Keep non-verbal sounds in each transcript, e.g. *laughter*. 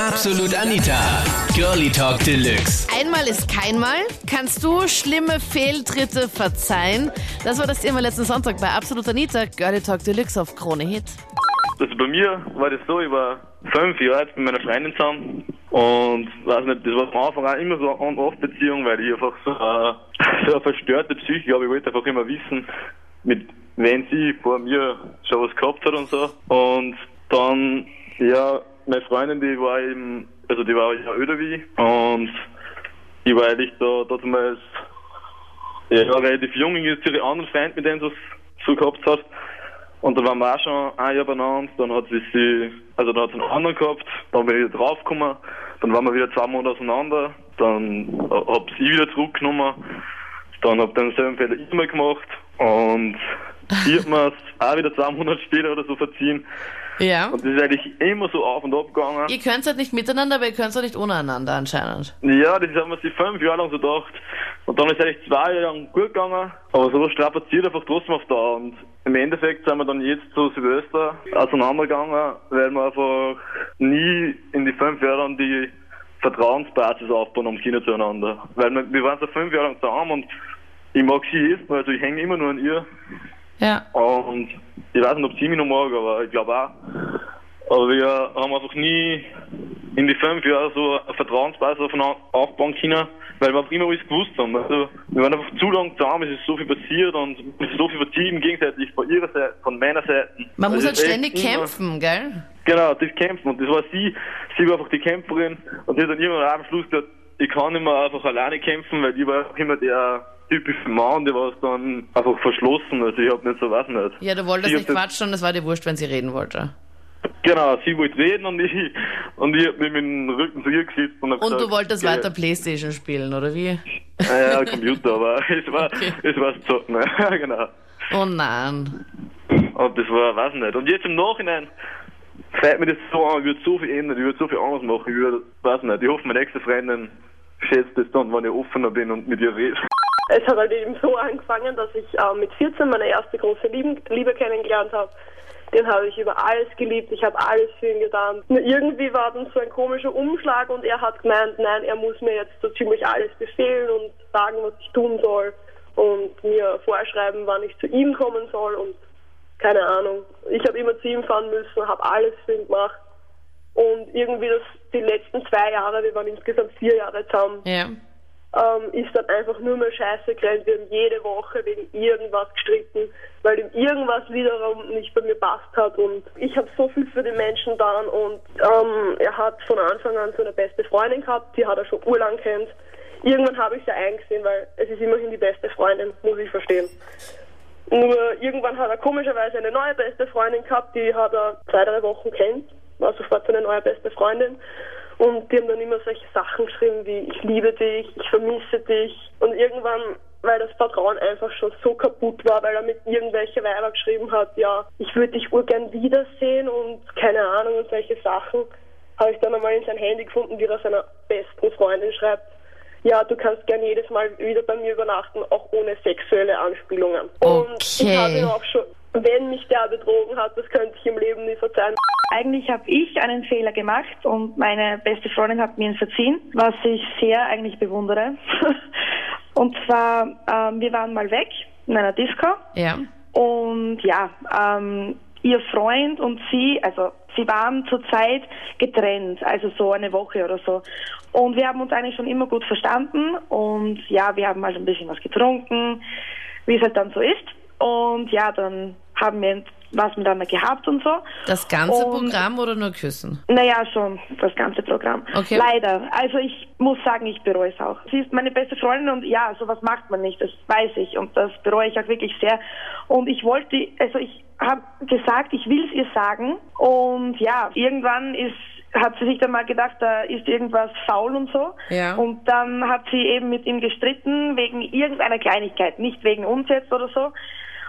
Absolut Anita. Girlie Talk Deluxe. Einmal ist keinmal. Kannst du schlimme Fehltritte verzeihen? Das war das Thema letzten Sonntag bei Absolut Anita. Girlie Talk Deluxe auf Krone Hit. Also bei mir war das so, ich war fünf Jahre jetzt mit meiner Freundin zusammen und weiß nicht, das war am Anfang auch immer so eine On-Off-Beziehung, weil ich einfach so, äh, *laughs* so eine verstörte Psyche habe. Ich wollte einfach immer wissen, mit wem sie vor mir schon was gehabt hat und so. Und dann, ja, meine Freundin, die war eben, also die war ja öder wie ich und ich war eigentlich da damals ja, relativ jung, ich ist ihre anderen Freund, mit denen sie es so gehabt hat. Und dann waren wir auch schon ein Jahr beieinander, dann hat sie sie, also dann hat sie einen anderen gehabt, dann bin ich wieder draufgekommen, dann waren wir wieder zwei Monate auseinander, dann hab sie wieder zurückgenommen, dann hab denselben Fehler immer gemacht. Und ich hab mir auch wieder zwei Monate später oder so verziehen. Ja. Und das ist eigentlich immer so auf und ab gegangen. Ihr könnt halt nicht miteinander, aber ihr könnt halt nicht untereinander anscheinend. Ja, das haben wir sich fünf Jahre lang so gedacht. Und dann ist es eigentlich zwei Jahre lang gut gegangen, aber so strapaziert einfach trotzdem auf da. Und im Endeffekt sind wir dann jetzt zu Silvester auseinandergegangen, weil wir einfach nie in die fünf Jahre lang die Vertrauensbasis aufbauen haben können zueinander. Weil wir, wir waren so fünf Jahre lang zusammen und ich mag sie jetzt, also ich hänge immer nur an ihr. Ja. Und ich weiß nicht, ob sie mich noch mag, aber ich glaube auch. Aber wir haben einfach nie in die fünf Jahre so eine Vertrauensbasis aufeinander aufbauen können, weil wir einfach immer alles gewusst haben. Also, wir waren einfach zu lange zusammen, es ist so viel passiert und es ist so viel vertrieben, gegenseitig von ihrer Seite, von meiner Seite. Man muss Also halt es ist echt ständig immer- kämpfen, gell? Genau, das Kämpfen. Und das war sie. Sie war einfach die Kämpferin. Und die hat dann irgendwann am Schluss gesagt, ich kann mehr einfach alleine kämpfen, weil ich war immer der typische Mann, der war dann einfach verschlossen. Also ich hab nicht so, weiß nicht. Ja, du wolltest Sie nicht quatschen und es war dir wurscht, wenn sie reden wollte. Genau, sie wollte reden und ich, und ich hab mich mit dem Rücken zu ihr gesetzt und Und gesagt, du wolltest ja, weiter Playstation spielen, oder wie? Ja, ja, Computer, aber *laughs* es war, Okay. es war Zocken, *laughs* ja, genau. Oh nein. Und das war, weiß nicht. Und jetzt im Nachhinein fällt mir das so an, ich würde so viel ändern, ich würde so viel anders machen, ich würde, weiß nicht, ich hoffe, meine nächste Freundin schätzt das dann, wenn ich offener bin und mit ihr rede. Es hat halt eben so angefangen, dass ich äh, mit 14 meine erste große Lieben, Liebe kennengelernt habe. Den habe ich über alles geliebt, ich habe alles für ihn getan. Nur irgendwie war dann so ein komischer Umschlag und er hat gemeint, nein, er muss mir jetzt so ziemlich alles befehlen und sagen, was ich tun soll und mir vorschreiben, wann ich zu ihm kommen soll und keine Ahnung. Ich habe immer zu ihm fahren müssen, habe alles für ihn gemacht. Und irgendwie das, die letzten zwei Jahre, wir waren insgesamt vier Jahre zusammen, Ja. ähm, ist dann einfach nur mehr Scheiße gerannt. Wir haben jede Woche wegen irgendwas gestritten, weil ihm irgendwas wiederum nicht bei mir passt hat. Und ich habe so viel für den Menschen getan und ähm, er hat von Anfang an so eine beste Freundin gehabt, die hat er schon urlang kennt. Irgendwann habe ich sie eingesehen, weil es ist immerhin die beste Freundin, muss ich verstehen. Nur irgendwann hat er komischerweise eine neue beste Freundin gehabt, die hat er zwei, drei Wochen kennt, war sofort neue beste Freundin. Und die haben dann immer solche Sachen geschrieben wie ich liebe dich, ich vermisse dich. Und irgendwann, weil das Vertrauen einfach schon so kaputt war, weil er mit irgendwelche Weiber geschrieben hat, ja, ich würde dich urgern wiedersehen und keine Ahnung und solche Sachen, habe ich dann einmal in sein Handy gefunden, wie er seiner besten Freundin schreibt. Ja, du kannst gern jedes Mal wieder bei mir übernachten, auch ohne sexuelle Anspielungen. Und ich Okay. habe ihn auch schon, wenn mich der betrogen hat, das könnte ich im Leben nie verzeihen. Eigentlich habe ich einen Fehler gemacht und meine beste Freundin hat mir ihn verziehen, was ich sehr eigentlich bewundere. *laughs* und zwar, ähm, wir waren mal weg in einer Disco Ja. und ja, ähm, ihr Freund und sie, also sie waren zurzeit getrennt, also so eine Woche oder so. Und wir haben uns eigentlich schon immer gut verstanden und ja, wir haben halt ein bisschen was getrunken, wie es halt dann so ist. Und ja, dann haben wir was miteinander gehabt und so. Das ganze Und- Programm oder nur küssen? Naja, schon, das ganze Programm. Okay. Leider. Also ich muss sagen, ich bereue es auch. Sie ist meine beste Freundin und ja, sowas macht man nicht, das weiß ich und das bereue ich auch wirklich sehr. Und ich wollte, also ich habe gesagt, ich will es ihr sagen und ja, irgendwann ist hat sie sich dann mal gedacht, da ist irgendwas faul und so. Ja. Und dann hat sie eben mit ihm gestritten wegen irgendeiner Kleinigkeit, nicht wegen uns jetzt oder so.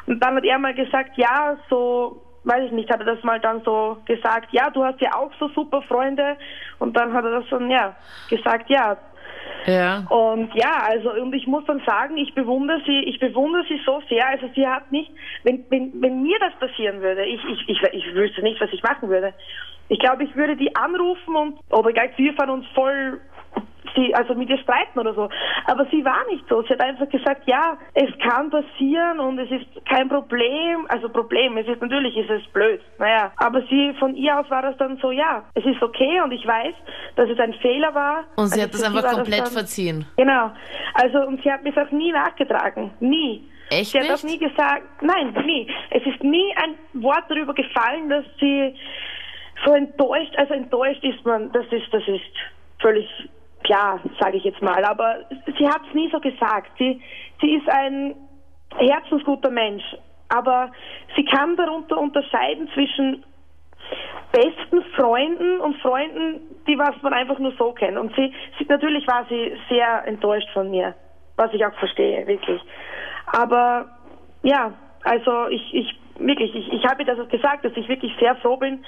Und dann hat er mal gesagt, ja, so, weiß ich nicht, hat er das mal dann so gesagt, ja, du hast ja auch so super Freunde. Und dann hat er das dann, ja, gesagt, ja, Ja. Und ja, also und ich muss dann sagen, ich bewundere sie, ich bewundere sie so sehr. Also sie hat nicht, wenn, wenn, wenn mir das passieren würde, ich, ich, ich, ich wüsste nicht, was ich machen würde. Ich glaube, ich würde die anrufen und oder gleich wir fahren uns voll sie, also mit ihr streiten oder so. Aber sie war nicht so. Sie hat einfach gesagt, ja, es kann passieren und es ist kein Problem. Also Problem, es ist natürlich, ist es blöd. Naja, aber sie, von ihr aus war das dann so, ja, es ist okay und ich weiß, dass es ein Fehler war. Und sie also hat das einfach komplett dann, verziehen. Genau. Also, und sie hat mir das auch nie nachgetragen. Nie. Echt Sie hat nicht? auch nie gesagt, nein, nie. Es ist nie ein Wort darüber gefallen, dass sie so enttäuscht, also enttäuscht ist man, das ist, das ist völlig klar, sage ich jetzt mal. Aber sie hat es nie so gesagt. Sie, sie ist ein herzensguter Mensch. Aber sie kann darunter unterscheiden zwischen besten Freunden und Freunden, die was man einfach nur so kennt. Und sie, sie natürlich war sie sehr enttäuscht von mir, was ich auch verstehe, wirklich. Aber ja, also ich, ich wirklich, ich, ich habe ihr das gesagt, dass ich wirklich sehr froh bin,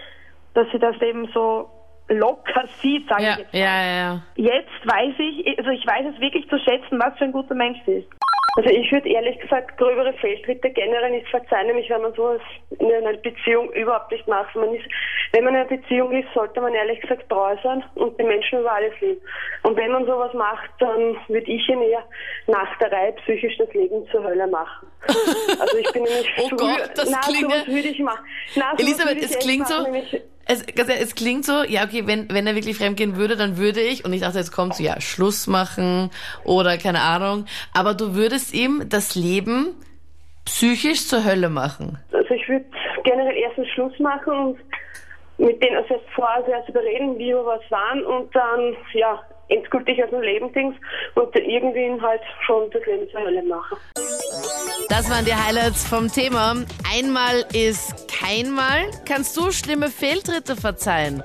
dass sie das eben so locker sieht, sage Ja, ich jetzt. mal. ja, ja, ja. Jetzt weiß ich, also ich weiß es wirklich zu schätzen, was für ein guter Mensch sie ist. Also ich würde ehrlich gesagt gröbere Fehltritte generell nicht verzeihen, nämlich wenn man sowas in einer Beziehung überhaupt nicht macht. Man ist, wenn man in einer Beziehung ist, sollte man ehrlich gesagt treu sein und den Menschen über alles lieben. Und wenn man sowas macht, dann würde ich ihn eher nach der Reihe psychisch das Leben zur Hölle machen. *laughs* Also ich bin nämlich Oh Gott, das na, klingt sowas würde ich machen. Na, Elisabeth, es klingt machen, so, es, es klingt so, ja, okay, wenn, wenn er wirklich fremdgehen würde, dann würde ich, und ich dachte, jetzt kommt so, ja, Schluss machen oder keine Ahnung, aber du würdest ihm das Leben psychisch zur Hölle machen. Also ich würde generell erstens Schluss machen und mit denen also erst vorher zuerst überreden, wie wir was waren und dann ja endgültig aus dem Leben Dings und irgendwie halt schon das Leben zur Hölle machen. Das waren die Highlights vom Thema. Einmal ist keinmal. Kannst du schlimme Fehltritte verzeihen?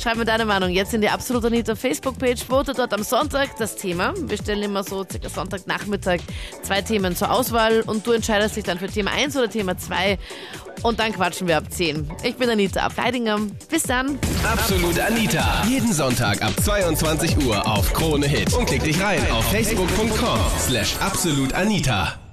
Schreib mir deine Meinung jetzt in die Absolut Anita Facebook-Page. Vote dort am Sonntag das Thema. Wir stellen immer so circa Sonntagnachmittag zwei Themen zur Auswahl und du entscheidest dich dann für Thema 1 oder Thema 2 und dann quatschen wir ab 10. Ich bin Anita Ableidinger. Bis dann. Absolut Anita. Jeden Sonntag ab 22 Uhr auf Krone Hit. Und klick dich rein auf facebook.com slash absolutanita.